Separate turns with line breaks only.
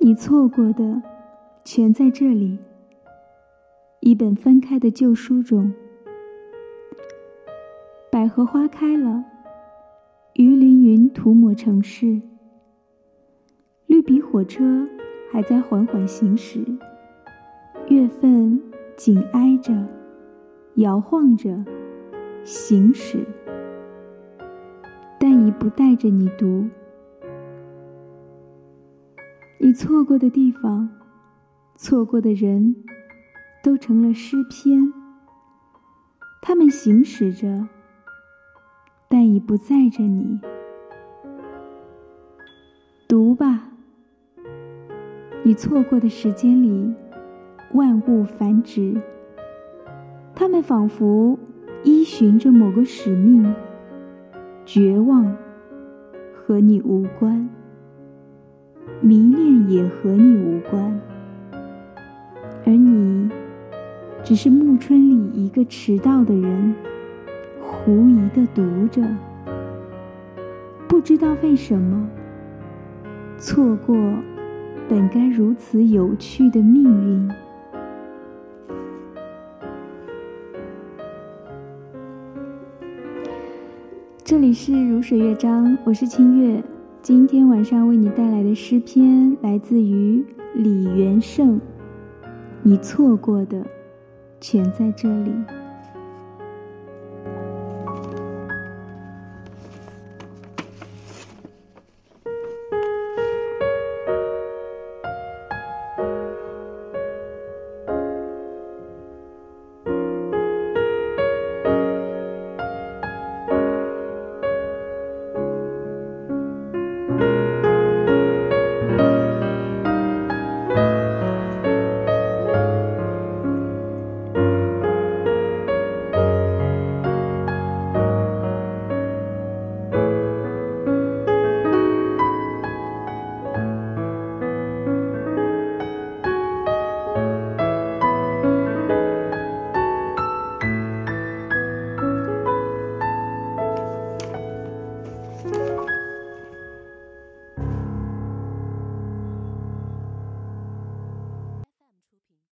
你错过的，全在这里。一本翻开的旧书中，百合花开了，鱼鳞云涂抹城市，绿皮火车还在缓缓行驶，月份紧挨着，摇晃着，行驶，但已不带着你读。你错过的地方，错过的人。都成了诗篇，他们行驶着，但已不载着你。读吧，你错过的时间里，万物繁殖，他们仿佛依循着某个使命。绝望和你无关，迷恋也和你无关，而你。只是暮春里一个迟到的人，狐疑的读着，不知道为什么错过本该如此有趣的命运。这里是如水乐章，我是清月，今天晚上为你带来的诗篇来自于李元胜，你错过的。全在这里。